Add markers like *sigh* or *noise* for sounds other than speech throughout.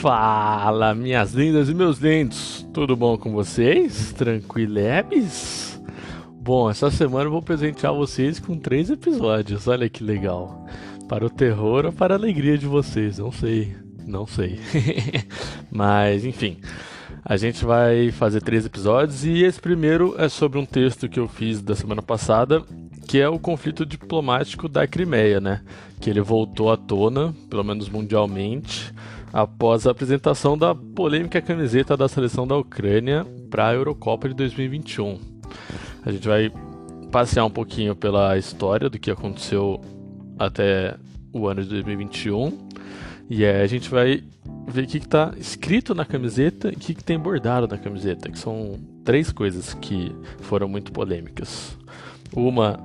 Fala, minhas lindas e meus lindos, tudo bom com vocês? Tranquilebes? Bom, essa semana eu vou presentear vocês com três episódios, olha que legal. Para o terror ou para a alegria de vocês, não sei, não sei. *laughs* Mas, enfim, a gente vai fazer três episódios e esse primeiro é sobre um texto que eu fiz da semana passada, que é o conflito diplomático da Crimeia, né? Que ele voltou à tona, pelo menos mundialmente após a apresentação da polêmica camiseta da seleção da Ucrânia para a Eurocopa de 2021. A gente vai passear um pouquinho pela história do que aconteceu até o ano de 2021 e aí a gente vai ver o que está escrito na camiseta e o que, que tem bordado na camiseta, que são três coisas que foram muito polêmicas. Uma,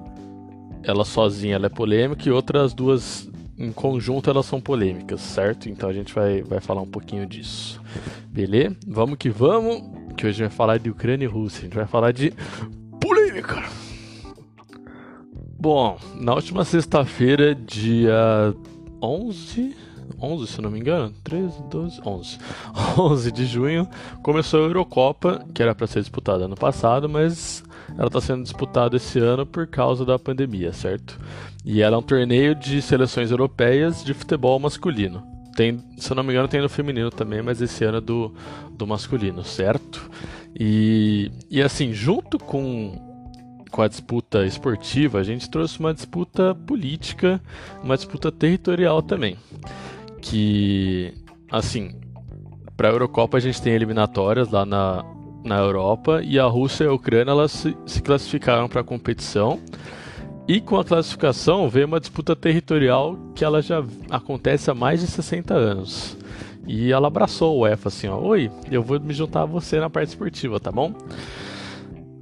ela sozinha ela é polêmica e outras duas em conjunto elas são polêmicas, certo? Então a gente vai, vai falar um pouquinho disso. Beleza? Vamos que vamos, que hoje a gente vai falar de Ucrânia e Rússia. A gente vai falar de polêmica. Bom, na última sexta-feira, dia 11, 11 se não me engano, 13, 12, 11. 11 de junho começou a Eurocopa, que era para ser disputada ano passado, mas ela está sendo disputada esse ano por causa da pandemia, certo? E ela é um torneio de seleções europeias de futebol masculino. Tem, se eu não me engano, tem no feminino também, mas esse ano é do, do masculino, certo? E, e assim, junto com, com a disputa esportiva, a gente trouxe uma disputa política, uma disputa territorial também. Que, assim, para a Eurocopa a gente tem eliminatórias lá na, na Europa e a Rússia e a Ucrânia elas se, se classificaram para a competição. E com a classificação veio uma disputa territorial que ela já acontece há mais de 60 anos. E ela abraçou o UEFA assim, ó, oi, eu vou me juntar a você na parte esportiva, tá bom?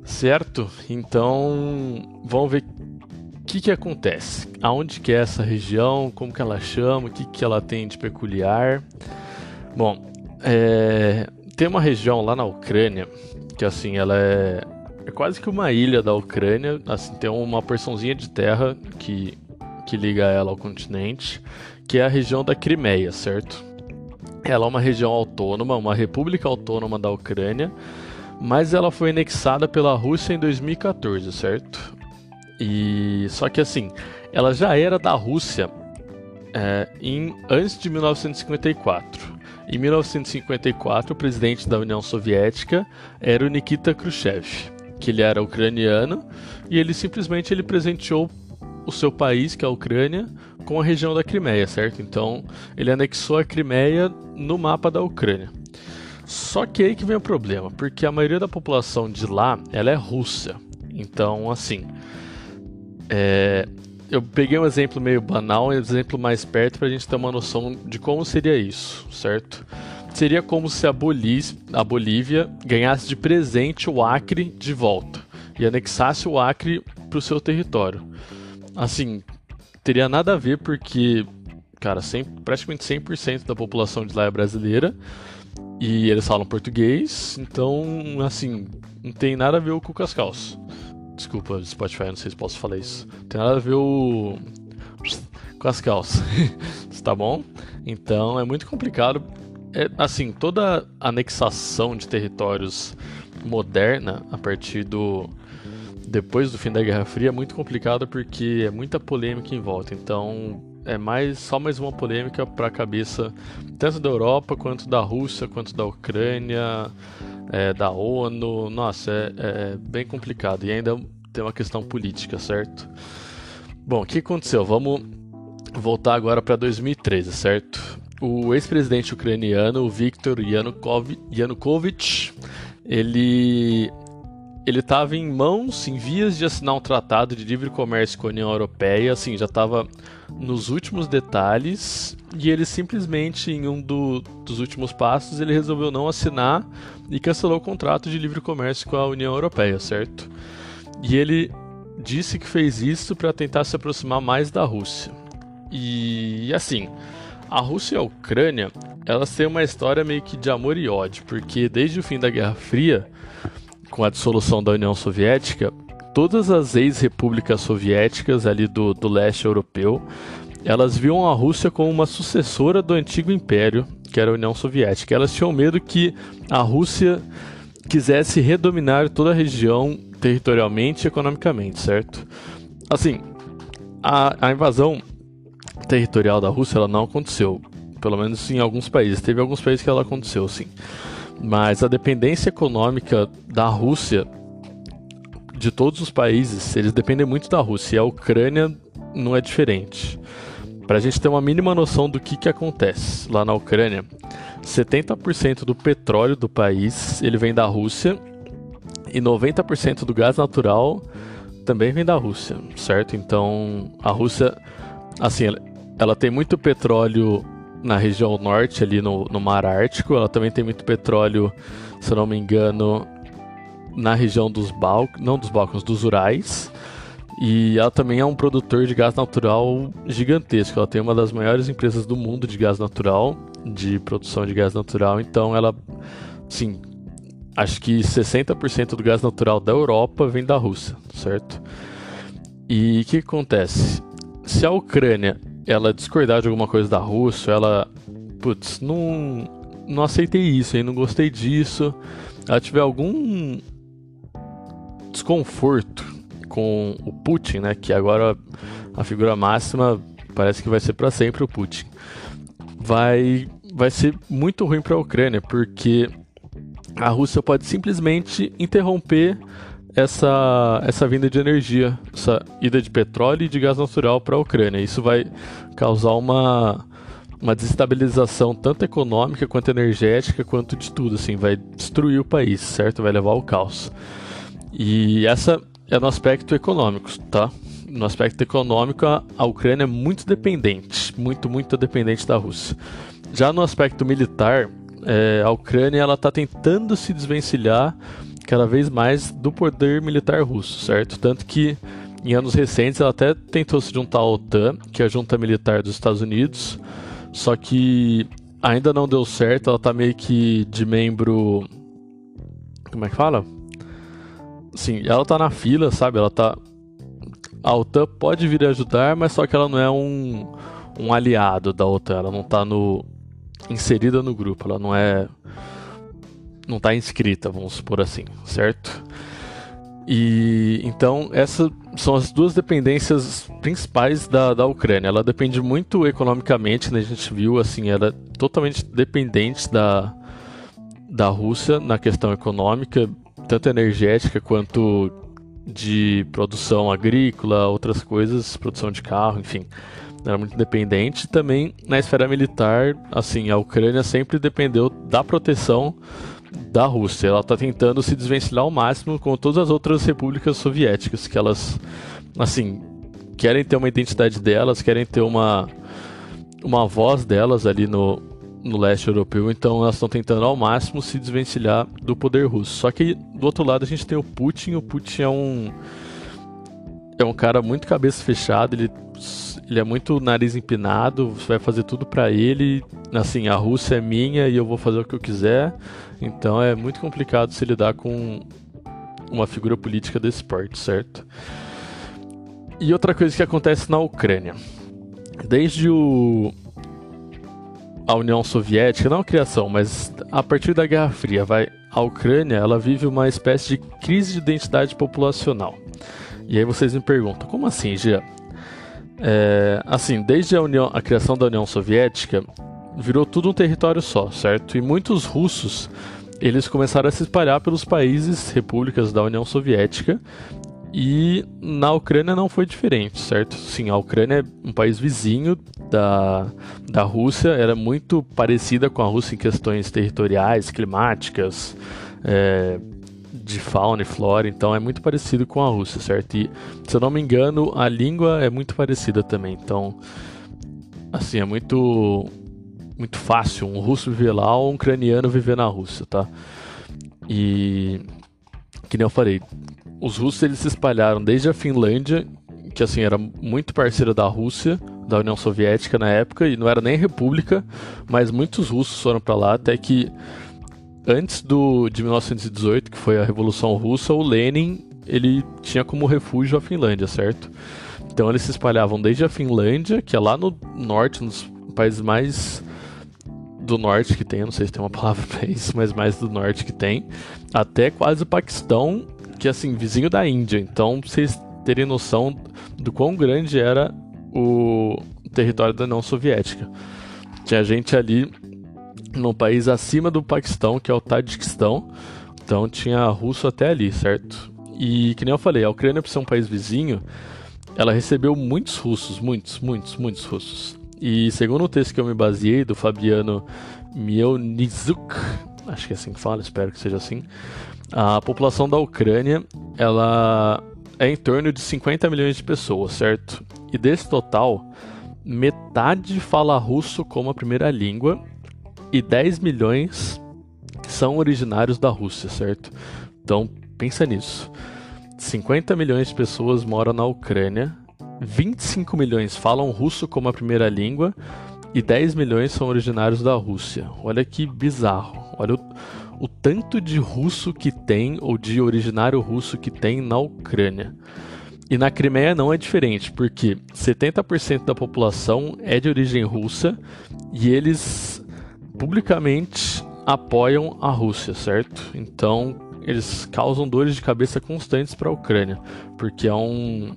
Certo? Então, vamos ver o que, que acontece. Aonde que é essa região, como que ela chama, o que, que ela tem de peculiar. Bom, é, tem uma região lá na Ucrânia que assim, ela é, é quase que uma ilha da Ucrânia, assim, tem uma porçãozinha de terra que, que liga ela ao continente, que é a região da Crimeia, certo? Ela é uma região autônoma, uma república autônoma da Ucrânia, mas ela foi anexada pela Rússia em 2014, certo? E só que assim, ela já era da Rússia é, em antes de 1954. Em 1954, o presidente da União Soviética era o Nikita Khrushchev, que ele era ucraniano e ele simplesmente ele presenteou o seu país, que é a Ucrânia, com a região da Crimeia, certo? Então, ele anexou a Crimeia no mapa da Ucrânia. Só que aí que vem o problema, porque a maioria da população de lá, ela é russa. Então, assim, é, eu peguei um exemplo meio banal, um exemplo mais perto para a gente ter uma noção de como seria isso, certo? Seria como se a, Bolívia, a Bolívia ganhasse de presente o Acre de volta e anexasse o Acre para o seu território. Assim, teria nada a ver porque, cara, 100, praticamente 100% da população de lá é brasileira e eles falam português, então, assim, não tem nada a ver com o Cascaus. Desculpa, Spotify, não sei se posso falar isso. Tem nada a ver o. com as calças. *laughs* tá bom? Então é muito complicado. É, assim, toda anexação de territórios moderna a partir do. depois do fim da Guerra Fria é muito complicado porque é muita polêmica em volta. Então é mais só mais uma polêmica para a cabeça tanto da Europa quanto da Rússia quanto da Ucrânia é, da ONU. Nossa, é, é, bem complicado. E ainda tem uma questão política, certo? Bom, o que aconteceu? Vamos voltar agora para 2013, certo? O ex-presidente ucraniano, Viktor Yanukovych, ele ele estava em mãos, em vias de assinar um tratado de livre comércio com a União Europeia, assim, já estava nos últimos detalhes, e ele simplesmente, em um do, dos últimos passos, ele resolveu não assinar e cancelou o contrato de livre comércio com a União Europeia, certo? E ele disse que fez isso para tentar se aproximar mais da Rússia. E assim, a Rússia e a Ucrânia, elas têm uma história meio que de amor e ódio, porque desde o fim da Guerra Fria, com a dissolução da União Soviética, todas as ex-repúblicas soviéticas ali do, do leste europeu, elas viam a Rússia como uma sucessora do antigo império, que era a União Soviética. Elas tinham medo que a Rússia quisesse redominar toda a região territorialmente e economicamente, certo? Assim, a, a invasão territorial da Rússia ela não aconteceu, pelo menos em alguns países. Teve alguns países que ela aconteceu, sim. Mas a dependência econômica da Rússia de todos os países, eles dependem muito da Rússia. E a Ucrânia não é diferente. Para a gente ter uma mínima noção do que, que acontece lá na Ucrânia, 70% do petróleo do país ele vem da Rússia e 90% do gás natural também vem da Rússia, certo? Então a Rússia, assim, ela, ela tem muito petróleo na região norte, ali no, no Mar Ártico, ela também tem muito petróleo, se eu não me engano, na região dos Balcãs, não dos Balcãs, dos Urais. E ela também é um produtor de gás natural gigantesco. Ela tem uma das maiores empresas do mundo de gás natural, de produção de gás natural. Então ela, sim, acho que 60% do gás natural da Europa vem da Rússia, certo? E o que acontece? Se a Ucrânia ela discordar de alguma coisa da Rússia, ela, putz, não, não aceitei isso, aí, não gostei disso, ela tiver algum desconforto com o Putin, né, que agora a figura máxima parece que vai ser para sempre o Putin, vai vai ser muito ruim para a Ucrânia, porque a Rússia pode simplesmente interromper essa, essa vinda de energia, essa ida de petróleo e de gás natural para a Ucrânia. Isso vai causar uma, uma desestabilização tanto econômica quanto energética, quanto de tudo, assim, vai destruir o país, certo? Vai levar ao caos. E essa é no aspecto econômico, tá? No aspecto econômico, a, Ucrânia é muito dependente, muito, muito dependente da Rússia. Já no aspecto militar, é, a Ucrânia ela está tentando se desvencilhar cada vez mais do poder militar russo, certo? Tanto que em anos recentes ela até tentou se juntar à OTAN, que é a junta militar dos Estados Unidos, só que ainda não deu certo, ela está meio que de membro. Como é que fala? Sim, ela tá na fila, sabe? Ela tá. A OTAN pode vir ajudar, mas só que ela não é um, um aliado da OTAN. Ela não tá no. inserida no grupo. Ela não é. Não tá inscrita, vamos supor assim, certo? E então essas são as duas dependências principais da, da Ucrânia. Ela depende muito economicamente, né? A gente viu assim, ela é totalmente dependente da, da Rússia na questão econômica, tanto energética quanto de produção agrícola, outras coisas, produção de carro, enfim. Era muito independente. Também na esfera militar, assim, a Ucrânia sempre dependeu da proteção da Rússia. Ela está tentando se desvencilhar ao máximo com todas as outras repúblicas soviéticas, que elas, assim, querem ter uma identidade delas, querem ter uma, uma voz delas ali no, no leste europeu, então elas estão tentando ao máximo se desvencilhar do poder russo. Só que do outro lado a gente tem o Putin, o Putin é um é um cara muito cabeça fechada, ele ele é muito nariz empinado, você vai fazer tudo para ele, assim, a Rússia é minha e eu vou fazer o que eu quiser. Então é muito complicado se lidar com uma figura política desse porte, certo? E outra coisa que acontece na Ucrânia. Desde o a União Soviética, não a criação, mas a partir da Guerra Fria, vai a Ucrânia, ela vive uma espécie de crise de identidade populacional. E aí vocês me perguntam, como assim, Gia? É, assim, desde a, União, a criação da União Soviética, virou tudo um território só, certo? E muitos russos, eles começaram a se espalhar pelos países, repúblicas da União Soviética, e na Ucrânia não foi diferente, certo? Sim, a Ucrânia é um país vizinho da, da Rússia, era muito parecida com a Rússia em questões territoriais, climáticas, é, de fauna e flora, então é muito parecido com a Rússia, certo? E se eu não me engano, a língua é muito parecida também, então assim, é muito muito fácil um russo viver lá ou um ucraniano viver na Rússia, tá? E que nem eu falei, os russos eles se espalharam desde a Finlândia, que assim era muito parceira da Rússia, da União Soviética na época e não era nem república, mas muitos russos foram para lá até que antes do de 1918, que foi a Revolução Russa, o Lenin ele tinha como refúgio a Finlândia, certo? Então eles se espalhavam desde a Finlândia, que é lá no norte, nos países mais do norte que tem, não sei se tem uma palavra *laughs* para isso, mas mais do norte que tem, até quase o Paquistão, que é assim, vizinho da Índia. Então, vocês terem noção do quão grande era o território da União Soviética. Tinha gente ali num país acima do Paquistão, que é o Tadiquistão. Então tinha russo até ali, certo? E que nem eu falei, a Ucrânia, por ser um país vizinho, ela recebeu muitos russos, muitos, muitos, muitos russos. E segundo o texto que eu me baseei, do Fabiano Mielnizuk, acho que é assim que fala, espero que seja assim, a população da Ucrânia, ela é em torno de 50 milhões de pessoas, certo? E desse total, metade fala russo como a primeira língua e 10 milhões são originários da Rússia, certo? Então, pensa nisso. 50 milhões de pessoas moram na Ucrânia, 25 milhões falam russo como a primeira língua e 10 milhões são originários da Rússia. Olha que bizarro. Olha o, o tanto de russo que tem, ou de originário russo que tem na Ucrânia. E na Crimeia não é diferente, porque 70% da população é de origem russa e eles publicamente apoiam a Rússia, certo? Então eles causam dores de cabeça constantes para a Ucrânia, porque é um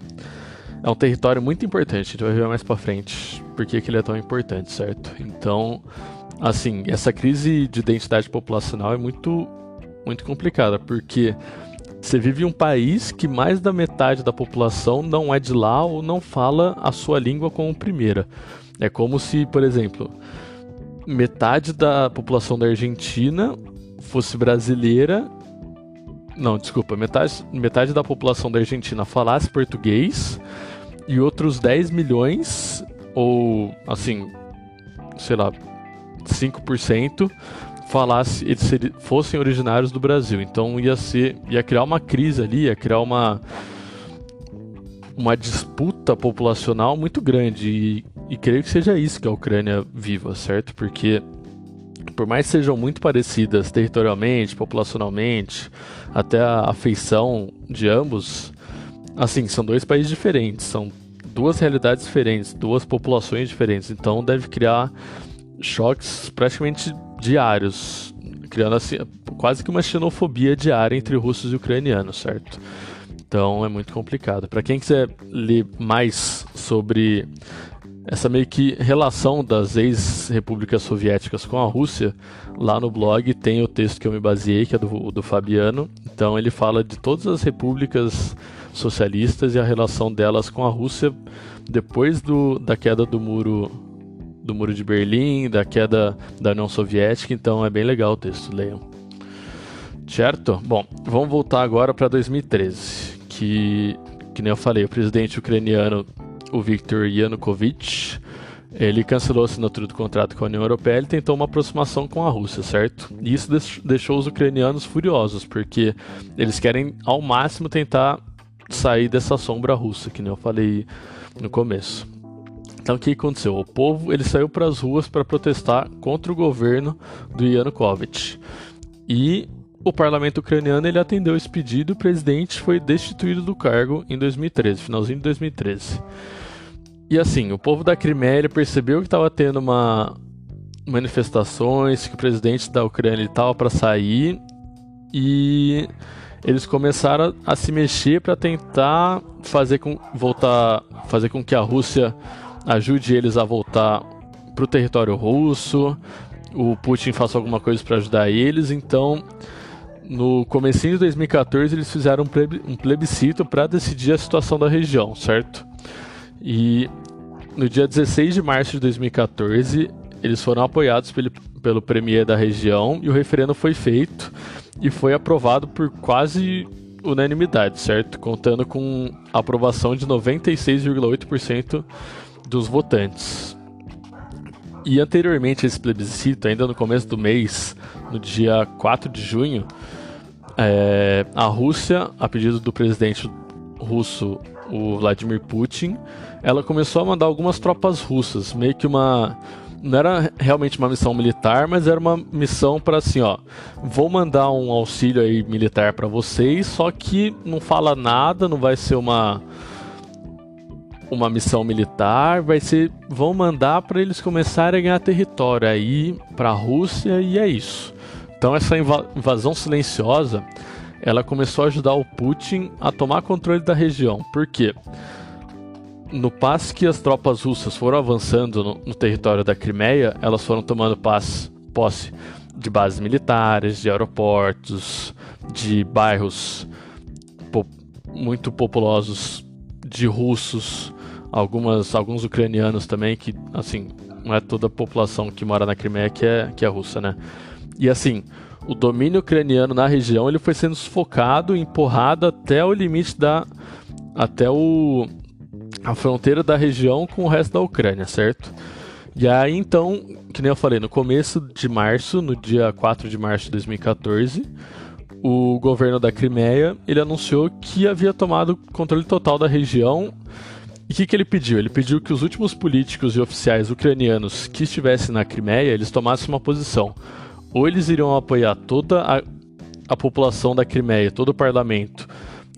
é um território muito importante. A gente vai ver mais para frente porque que ele é tão importante, certo? Então, assim, essa crise de identidade populacional é muito muito complicada, porque você vive em um país que mais da metade da população não é de lá ou não fala a sua língua como primeira. É como se, por exemplo, metade da população da Argentina fosse brasileira. Não, desculpa, metade, metade da população da Argentina falasse português e outros 10 milhões, ou assim, sei lá, 5% falasse eles fossem originários do Brasil. Então ia ser ia criar uma crise ali, ia criar uma uma disputa populacional muito grande e, e creio que seja isso que a Ucrânia viva, certo? Porque por mais que sejam muito parecidas territorialmente, populacionalmente, até a afeição de ambos, assim, são dois países diferentes, são duas realidades diferentes, duas populações diferentes, então deve criar choques praticamente diários, criando assim, quase que uma xenofobia diária entre russos e ucranianos, certo? Então é muito complicado. Para quem quiser ler mais sobre essa meio que relação das ex-repúblicas soviéticas com a Rússia, lá no blog tem o texto que eu me baseei, que é do, do Fabiano. Então ele fala de todas as repúblicas socialistas e a relação delas com a Rússia depois do, da queda do muro do Muro de Berlim, da queda da União Soviética, então é bem legal o texto, leiam. Certo? Bom, vamos voltar agora para 2013, que, que nem eu falei, o presidente ucraniano, o Viktor Yanukovych, ele cancelou a assinatura do contrato com a União Europeia e tentou uma aproximação com a Rússia, certo? E isso deixou os ucranianos furiosos, porque eles querem ao máximo tentar sair dessa sombra russa, que nem eu falei no começo. Então o que aconteceu? O povo ele saiu para as ruas para protestar contra o governo do Yanukovych. E o parlamento ucraniano ele atendeu esse pedido e o presidente foi destituído do cargo em 2013, finalzinho de 2013. E assim, o povo da Crimeia percebeu que estava tendo uma manifestações, que o presidente da Ucrânia estava para sair e eles começaram a se mexer para tentar fazer com voltar, fazer com que a Rússia ajude eles a voltar para o território russo, o Putin faça alguma coisa para ajudar eles. Então, no comecinho de 2014, eles fizeram um plebiscito para decidir a situação da região, certo? E no dia 16 de março de 2014, eles foram apoiados pelo, pelo premier da região e o referendo foi feito e foi aprovado por quase unanimidade, certo? Contando com aprovação de 96,8% dos votantes. E anteriormente a esse plebiscito, ainda no começo do mês, no dia 4 de junho, é, a Rússia, a pedido do presidente russo, o Vladimir Putin, ela começou a mandar algumas tropas russas, meio que uma não era realmente uma missão militar, mas era uma missão para assim, ó, vou mandar um auxílio aí militar para vocês, só que não fala nada, não vai ser uma uma missão militar, vai ser vão mandar para eles começarem a ganhar território aí para a Rússia e é isso. Então essa invasão silenciosa, ela começou a ajudar o Putin a tomar controle da região. Por quê? No passo que as tropas russas foram avançando no, no território da Crimeia, elas foram tomando paz, posse de bases militares, de aeroportos, de bairros po muito populosos de russos, algumas, alguns ucranianos também, que assim, não é toda a população que mora na Crimeia que é, que é russa, né? E assim, o domínio ucraniano na região ele foi sendo sufocado, empurrado até o limite da. até o. a fronteira da região com o resto da Ucrânia, certo? E aí então, que nem eu falei, no começo de março, no dia 4 de março de 2014, o governo da Crimeia ele anunciou que havia tomado controle total da região. E o que, que ele pediu? Ele pediu que os últimos políticos e oficiais ucranianos que estivessem na Crimeia eles tomassem uma posição ou eles iriam apoiar toda a, a população da Crimeia, todo o parlamento,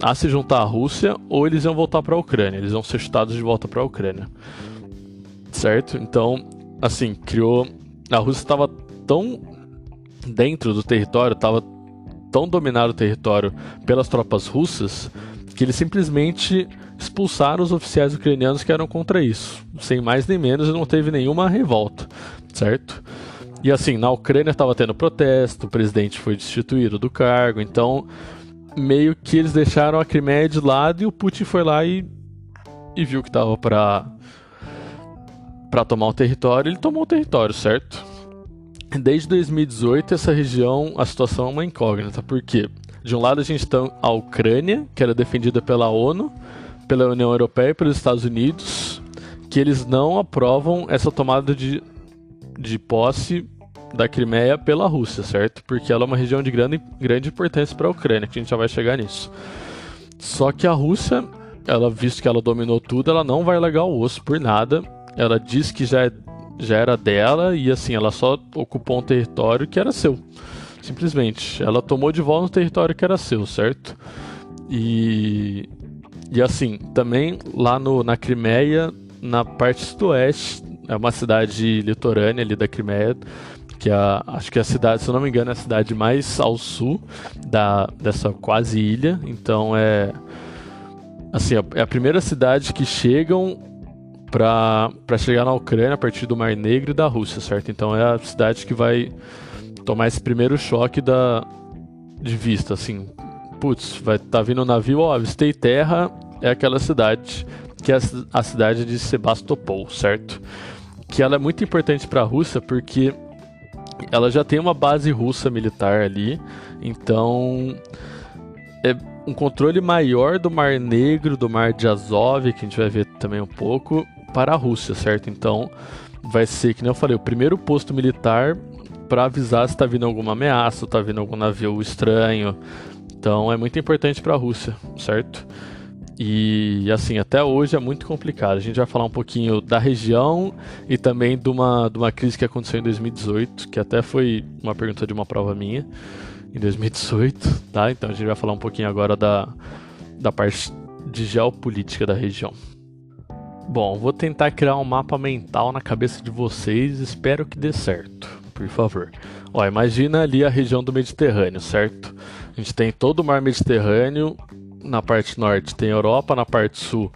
a se juntar à Rússia, ou eles iam voltar para a Ucrânia, eles iam ser chutados de volta para a Ucrânia. Certo? Então, assim, criou. A Rússia estava tão dentro do território, estava tão dominado o território pelas tropas russas, que eles simplesmente expulsaram os oficiais ucranianos que eram contra isso. Sem mais nem menos, não teve nenhuma revolta, certo? E assim, na Ucrânia estava tendo protesto, o presidente foi destituído do cargo, então meio que eles deixaram a Crimeia de lado e o Putin foi lá e, e viu que tava para para tomar o território, ele tomou o território, certo? Desde 2018 essa região, a situação é uma incógnita, porque de um lado a gente tem a Ucrânia, que era defendida pela ONU, pela União Europeia e pelos Estados Unidos, que eles não aprovam essa tomada de de posse da Crimeia pela Rússia, certo? Porque ela é uma região de grande, grande importância para a Ucrânia, que a gente já vai chegar nisso. Só que a Rússia, ela visto que ela dominou tudo, ela não vai largar o osso por nada. Ela diz que já, é, já era dela e assim, ela só ocupou um território que era seu. Simplesmente. Ela tomou de volta um território que era seu, certo? E, e assim, também lá no, na Crimeia, na parte sudoeste, é uma cidade litorânea ali da Crimeia, que é, acho que é a cidade, se eu não me engano, é a cidade mais ao sul da, dessa quase ilha. Então é assim, é a primeira cidade que chegam para chegar na Ucrânia a partir do Mar Negro e da Rússia, certo? Então é a cidade que vai tomar esse primeiro choque da de vista, assim. Putz, vai tá vindo um navio, ó, avistei terra, é aquela cidade que é a cidade de Sebastopol, certo? Que ela é muito importante para a Rússia porque ela já tem uma base russa militar ali, então é um controle maior do Mar Negro, do Mar de Azov, que a gente vai ver também um pouco, para a Rússia, certo? Então vai ser, que nem eu falei, o primeiro posto militar para avisar se está vindo alguma ameaça, está vindo algum navio estranho. Então é muito importante para a Rússia, certo? E assim, até hoje é muito complicado. A gente vai falar um pouquinho da região e também de uma, de uma crise que aconteceu em 2018, que até foi uma pergunta de uma prova minha, em 2018, tá? Então a gente vai falar um pouquinho agora da, da parte de geopolítica da região. Bom, vou tentar criar um mapa mental na cabeça de vocês, espero que dê certo, por favor. Ó, imagina ali a região do Mediterrâneo, certo? A gente tem todo o mar Mediterrâneo na parte norte tem a Europa, na parte sul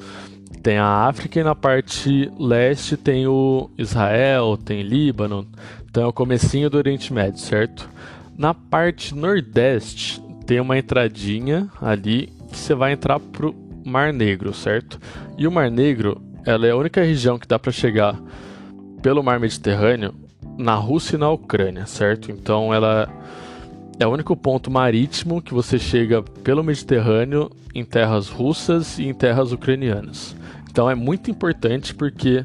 tem a África e na parte leste tem o Israel, tem Líbano. Então é o comecinho do Oriente Médio, certo? Na parte nordeste tem uma entradinha ali que você vai entrar pro Mar Negro, certo? E o Mar Negro, ela é a única região que dá para chegar pelo Mar Mediterrâneo na Rússia e na Ucrânia, certo? Então ela é o único ponto marítimo que você chega pelo Mediterrâneo em terras russas e em terras ucranianas. Então é muito importante porque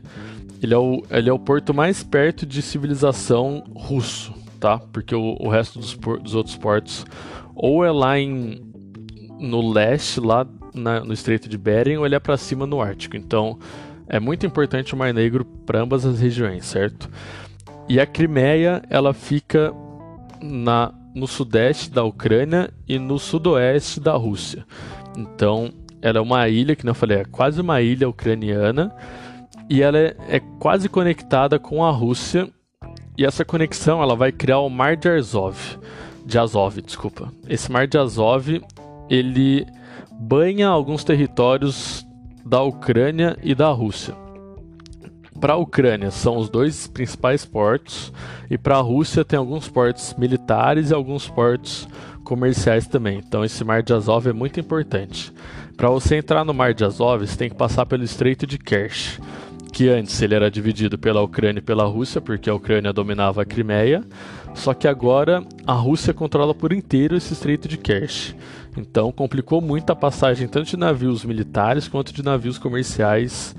ele é o, ele é o porto mais perto de civilização russo, tá? Porque o, o resto dos, dos, outros portos ou é lá em, no leste, lá na, no Estreito de Bering, ou ele é para cima no Ártico. Então é muito importante o Mar Negro para ambas as regiões, certo? E a Crimeia, ela fica na no sudeste da Ucrânia e no sudoeste da Rússia. Então, ela é uma ilha, que não falei, é quase uma ilha ucraniana, e ela é, é quase conectada com a Rússia, e essa conexão ela vai criar o Mar de Azov, de Azov, desculpa. Esse Mar de Azov, ele banha alguns territórios da Ucrânia e da Rússia. Para a Ucrânia são os dois principais portos e para a Rússia tem alguns portos militares e alguns portos comerciais também. Então esse Mar de Azov é muito importante. Para você entrar no Mar de Azov, você tem que passar pelo Estreito de Kerch, que antes ele era dividido pela Ucrânia e pela Rússia, porque a Ucrânia dominava a Crimeia, só que agora a Rússia controla por inteiro esse Estreito de Kerch. Então complicou muito a passagem tanto de navios militares quanto de navios comerciais,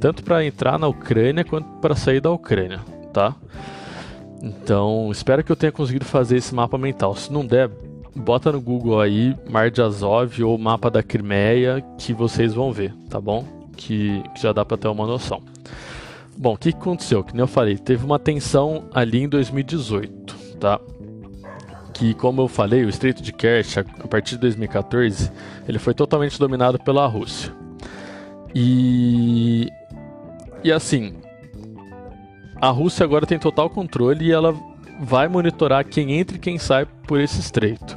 tanto para entrar na Ucrânia quanto para sair da Ucrânia, tá? Então, espero que eu tenha conseguido fazer esse mapa mental. Se não der, bota no Google aí Mar de Azov ou mapa da Crimeia que vocês vão ver, tá bom? Que, que já dá para ter uma noção. Bom, o que, aconteceu? Que nem eu falei, teve uma tensão ali em 2018, tá? que, como eu falei, o Estreito de Kerch, a partir de 2014, ele foi totalmente dominado pela Rússia. E e assim, a Rússia agora tem total controle e ela vai monitorar quem entra e quem sai por esse estreito.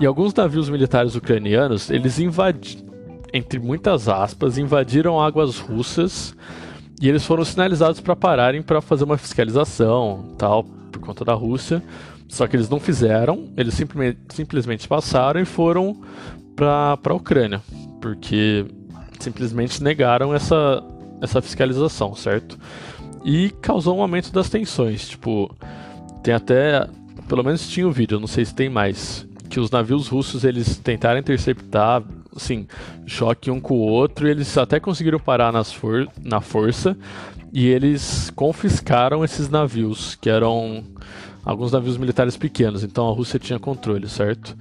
E alguns navios militares ucranianos, eles invadiram, entre muitas aspas, invadiram águas russas e eles foram sinalizados para pararem para fazer uma fiscalização, tal, por conta da Rússia. Só que eles não fizeram, eles simplesmente, simplesmente passaram e foram para a Ucrânia, porque simplesmente negaram essa, essa fiscalização, certo? E causou um aumento das tensões. Tipo, tem até. Pelo menos tinha um vídeo, não sei se tem mais. Que os navios russos eles tentaram interceptar, assim, choque um com o outro, e eles até conseguiram parar nas for na força, e eles confiscaram esses navios, que eram alguns navios militares pequenos, então a Rússia tinha controle, certo?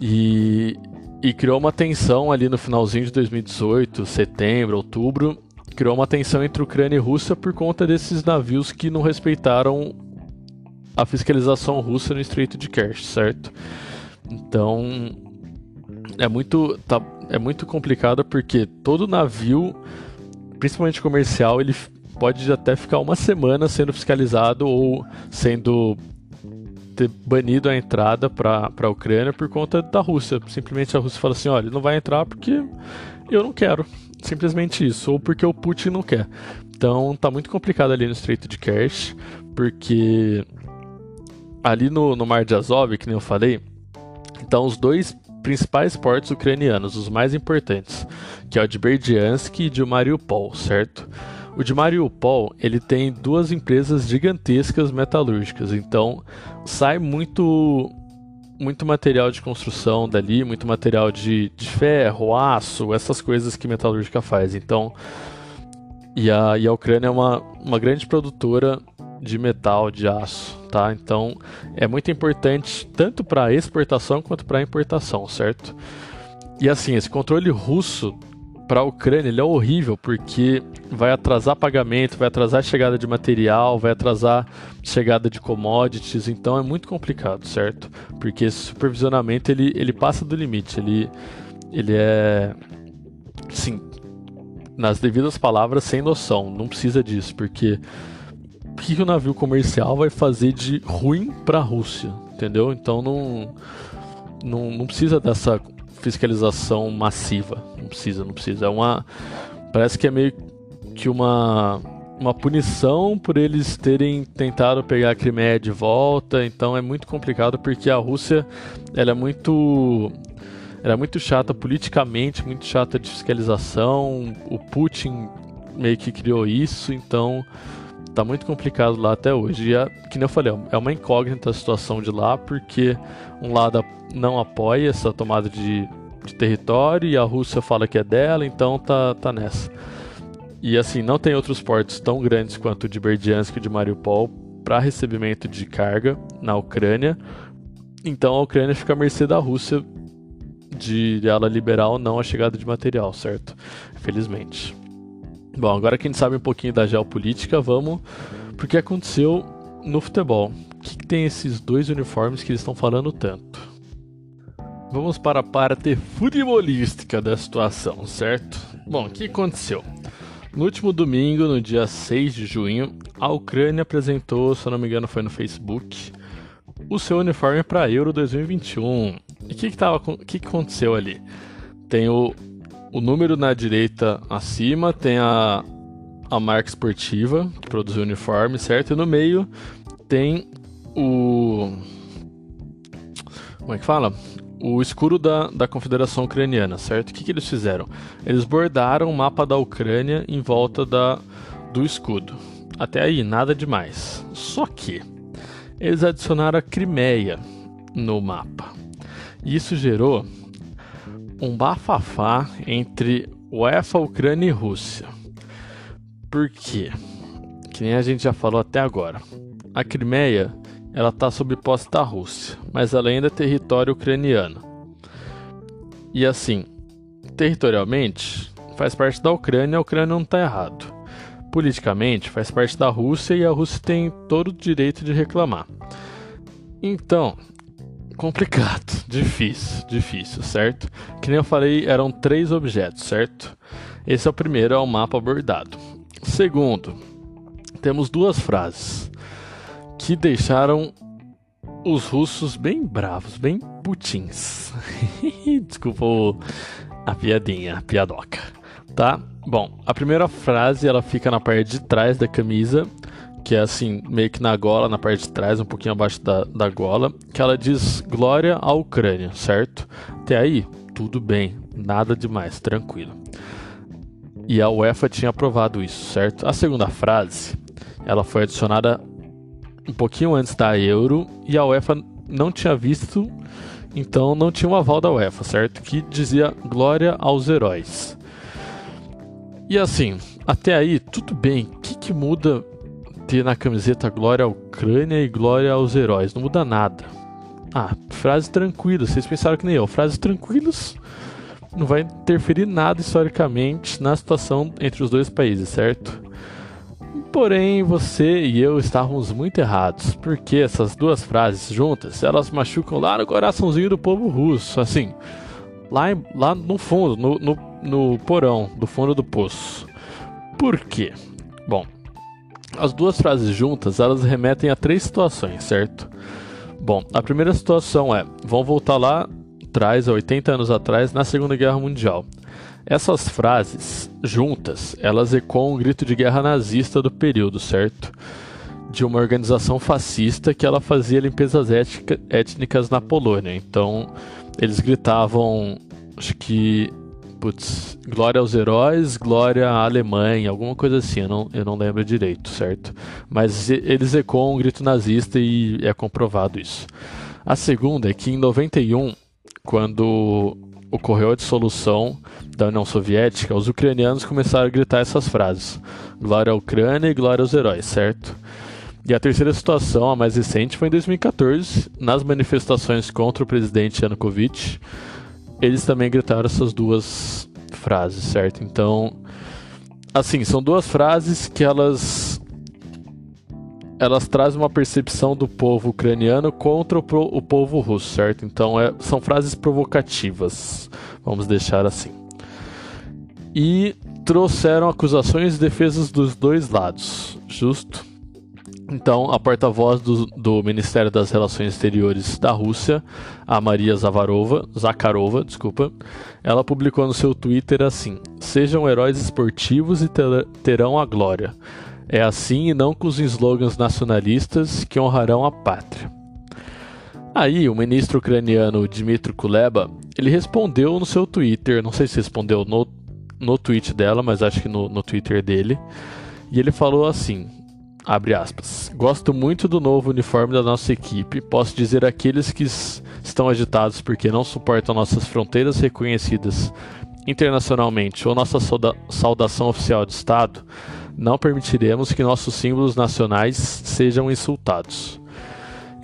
E, e criou uma tensão ali no finalzinho de 2018, setembro, outubro, criou uma tensão entre Ucrânia e Rússia por conta desses navios que não respeitaram a fiscalização russa no Estreito de Kerch, certo? Então é muito tá, é muito complicado porque todo navio, principalmente comercial, ele pode até ficar uma semana sendo fiscalizado ou sendo ter banido a entrada para a Ucrânia por conta da Rússia. Simplesmente a Rússia fala assim: olha, não vai entrar porque eu não quero. Simplesmente isso. Ou porque o Putin não quer. Então tá muito complicado ali no Estreito de Kerch, porque ali no, no Mar de Azov, que nem eu falei, então os dois principais portos ucranianos, os mais importantes, que é o de Berdiansk e de Mariupol, certo? O de Mariupol, ele tem duas empresas gigantescas metalúrgicas, então sai muito muito material de construção dali, muito material de, de ferro, aço, essas coisas que metalúrgica faz. Então, e a, e a Ucrânia é uma, uma grande produtora de metal, de aço, tá? Então, é muito importante tanto para exportação quanto para importação, certo? E assim, esse controle russo para a Ucrânia ele é horrível porque vai atrasar pagamento, vai atrasar a chegada de material, vai atrasar a chegada de commodities, então é muito complicado, certo? Porque esse supervisionamento ele, ele passa do limite, ele, ele é, sim, nas devidas palavras, sem noção, não precisa disso, porque o que o navio comercial vai fazer de ruim para a Rússia, entendeu? Então não, não, não precisa dessa fiscalização massiva. Não precisa, não precisa. É uma. Parece que é meio que uma. Uma punição por eles terem tentado pegar a Crimeia de volta, então é muito complicado porque a Rússia ela é muito era é muito chata politicamente, muito chata de fiscalização. O Putin meio que criou isso, então tá muito complicado lá até hoje. E, é, que nem eu falei, é uma incógnita a situação de lá, porque um lado não apoia essa tomada de, de território e a Rússia fala que é dela, então tá, tá nessa. E assim, não tem outros portos tão grandes quanto o de Berdiansk e de Mariupol para recebimento de carga na Ucrânia. Então a Ucrânia fica à mercê da Rússia de ela liberar ou não a chegada de material, certo? Felizmente. Bom, agora que a gente sabe um pouquinho da geopolítica, vamos pro que aconteceu no futebol. O que, que tem esses dois uniformes que eles estão falando tanto? Vamos para a parte futebolística da situação, certo? Bom, o que aconteceu? No último domingo, no dia 6 de junho, a Ucrânia apresentou, se eu não me engano, foi no Facebook, o seu uniforme para Euro 2021. E o que, que, que, que aconteceu ali? Tem o, o número na direita acima, tem a, a marca esportiva que produziu o uniforme, certo? E no meio tem o. Como é que fala? O escuro da, da Confederação Ucraniana, certo? O que, que eles fizeram? Eles bordaram o mapa da Ucrânia em volta da, do escudo. Até aí, nada demais. Só que eles adicionaram a Crimeia no mapa. E isso gerou um bafafá entre UEFA, Ucrânia e Rússia. Por quê? Que nem a gente já falou até agora. A Crimeia ela está sob posse da Rússia, mas ela ainda é território ucraniano. E assim, territorialmente, faz parte da Ucrânia, a Ucrânia não está errado. Politicamente, faz parte da Rússia e a Rússia tem todo o direito de reclamar. Então, complicado, difícil, difícil, certo? Que nem eu falei, eram três objetos, certo? Esse é o primeiro, é o mapa bordado. Segundo, temos duas frases que deixaram os russos bem bravos, bem putins. *laughs* Desculpa a piadinha, a piadoca, tá? Bom, a primeira frase ela fica na parte de trás da camisa, que é assim, meio que na gola, na parte de trás, um pouquinho abaixo da, da gola, que ela diz Glória à Ucrânia, certo? Até aí, tudo bem, nada demais, tranquilo. E a UEFA tinha aprovado isso, certo? A segunda frase, ela foi adicionada um pouquinho antes da Euro e a UEFA não tinha visto, então não tinha um aval da UEFA, certo? Que dizia glória aos heróis. E assim, até aí, tudo bem. O que, que muda ter na camiseta glória à Ucrânia e glória aos heróis? Não muda nada. Ah, frases tranquilas. Vocês pensaram que nem eu. Frases tranquilas não vai interferir nada historicamente na situação entre os dois países, certo? Porém, você e eu estávamos muito errados, porque essas duas frases juntas, elas machucam lá no coraçãozinho do povo russo, assim, lá, em, lá no fundo, no, no, no porão, do fundo do poço. Por quê? Bom, as duas frases juntas, elas remetem a três situações, certo? Bom, a primeira situação é, vão voltar lá atrás, 80 anos atrás, na Segunda Guerra Mundial. Essas frases juntas, elas ecoam um grito de guerra nazista do período, certo? De uma organização fascista que ela fazia limpezas étnica, étnicas na Polônia. Então, eles gritavam, acho que, putz, glória aos heróis, glória à Alemanha, alguma coisa assim, eu não, eu não lembro direito, certo? Mas eles ecoam um grito nazista e é comprovado isso. A segunda é que em 91, quando ocorreu a dissolução da União Soviética, os ucranianos começaram a gritar essas frases: Glória à Ucrânia e glória aos heróis, certo? E a terceira situação, a mais recente, foi em 2014, nas manifestações contra o presidente Yanukovych. Eles também gritaram essas duas frases, certo? Então, assim, são duas frases que elas elas trazem uma percepção do povo ucraniano contra o, o povo russo, certo? Então é, são frases provocativas, vamos deixar assim. E trouxeram acusações e defesas dos dois lados, justo? Então, a porta-voz do, do, Ministério das Relações Exteriores da Rússia, a Maria Zavarova, Zakharova, desculpa, ela publicou no seu Twitter assim: Sejam heróis esportivos e terão a glória. É assim e não com os slogans nacionalistas que honrarão a pátria. Aí, o ministro ucraniano Dmitry Kuleba, ele respondeu no seu Twitter, não sei se respondeu no, no tweet dela, mas acho que no, no Twitter dele, e ele falou assim, abre aspas, gosto muito do novo uniforme da nossa equipe, posso dizer àqueles que estão agitados porque não suportam nossas fronteiras reconhecidas internacionalmente ou nossa saudação oficial de Estado, não permitiremos que nossos símbolos nacionais sejam insultados.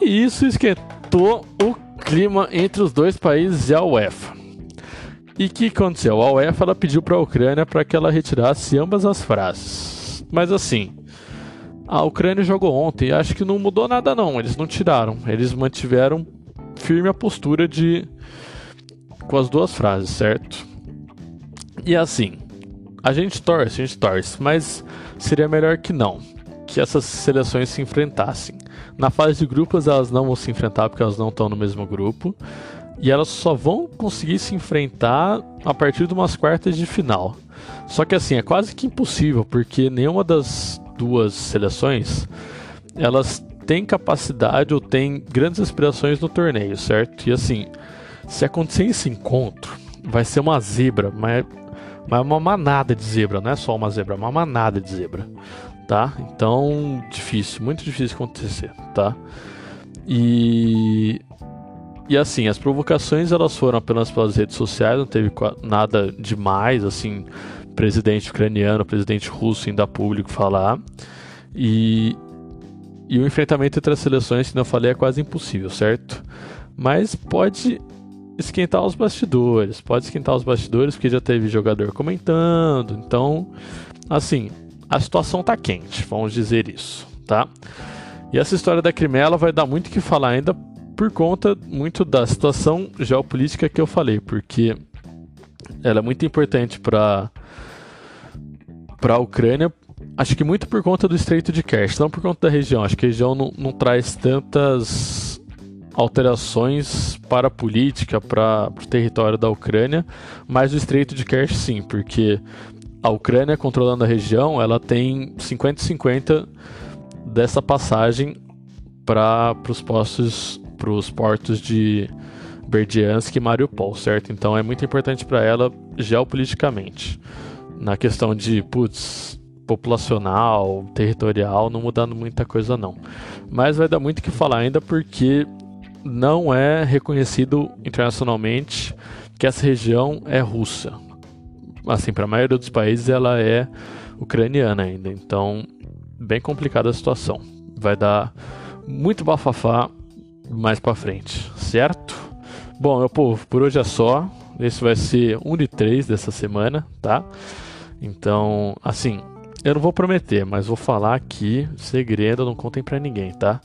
E isso esquentou o clima entre os dois países e a UEFA. E o que aconteceu? A UEFA pediu para a Ucrânia para que ela retirasse ambas as frases. Mas assim, a Ucrânia jogou ontem acho que não mudou nada não. Eles não tiraram. Eles mantiveram firme a postura de com as duas frases, certo? E assim, a gente torce, a gente torce, mas seria melhor que não, que essas seleções se enfrentassem. Na fase de grupos elas não vão se enfrentar porque elas não estão no mesmo grupo. E elas só vão conseguir se enfrentar a partir de umas quartas de final. Só que assim, é quase que impossível, porque nenhuma das duas seleções elas têm capacidade ou têm grandes aspirações no torneio, certo? E assim, se acontecer esse encontro, vai ser uma zebra, mas, mas uma manada de zebra, não é só uma zebra, é uma manada de zebra, tá? Então, difícil, muito difícil acontecer, tá? E e assim, as provocações elas foram apenas pelas redes sociais, não teve nada demais, assim, presidente ucraniano, presidente russo indo a público falar. E, e o enfrentamento entre as seleções, como eu falei, é quase impossível, certo? Mas pode esquentar os bastidores, pode esquentar os bastidores porque já teve jogador comentando. Então, assim, a situação tá quente, vamos dizer isso, tá? E essa história da Crimeia vai dar muito que falar ainda por conta muito da situação geopolítica que eu falei, porque ela é muito importante para para a Ucrânia, acho que muito por conta do Estreito de Kerch, não por conta da região. Acho que a região não, não traz tantas alterações para a política, para o território da Ucrânia, mas o Estreito de Kerch sim, porque a Ucrânia controlando a região, ela tem 50-50 dessa passagem para os postos para os portos de Berdiansk e Mariupol, certo? Então é muito importante para ela geopoliticamente. Na questão de, putz, populacional, territorial, não mudando muita coisa não. Mas vai dar muito o que falar ainda porque não é reconhecido internacionalmente que essa região é russa. Assim, para a maioria dos países ela é ucraniana ainda. Então, bem complicada a situação. Vai dar muito bafafá mais para frente, certo? Bom, meu povo, por hoje é só. Esse vai ser um de três dessa semana, tá? Então, assim, eu não vou prometer, mas vou falar aqui, segredo, não contem para ninguém, tá?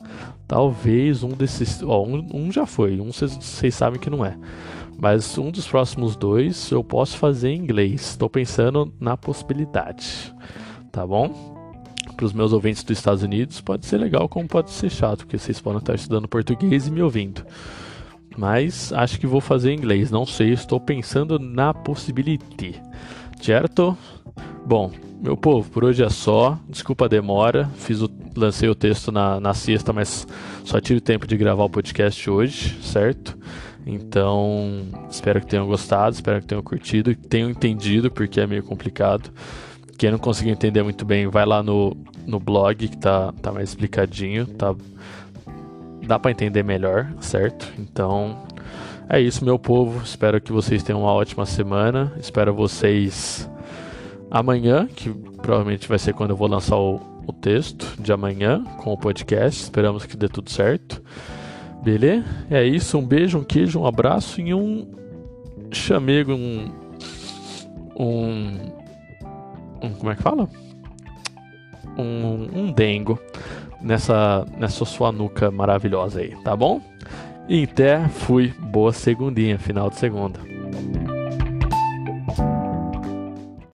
Talvez um desses, ó, um, um já foi, um vocês sabem que não é. Mas um dos próximos dois eu posso fazer em inglês. Estou pensando na possibilidade, tá bom? para os meus ouvintes dos Estados Unidos pode ser legal, como pode ser chato, porque vocês podem estar estudando português e me ouvindo. Mas acho que vou fazer em inglês, não sei, estou pensando na possibilidade. Certo? Bom, meu povo, por hoje é só. Desculpa a demora, fiz o, lancei o texto na, na sexta, mas só tive tempo de gravar o podcast hoje, certo? Então, espero que tenham gostado, espero que tenham curtido, que tenham entendido, porque é meio complicado. Quem não conseguiu entender muito bem, vai lá no, no blog que tá, tá mais explicadinho, tá? Dá para entender melhor, certo? Então, é isso, meu povo. Espero que vocês tenham uma ótima semana. Espero vocês amanhã, que provavelmente vai ser quando eu vou lançar o, o texto de amanhã com o podcast. Esperamos que dê tudo certo. Beleza? É isso. Um beijo, um queijo, um abraço e um chamego, um. um um como é que fala? Um, um dengo nessa, nessa sua nuca maravilhosa aí, tá bom? Até fui boa segundinha, final de segunda.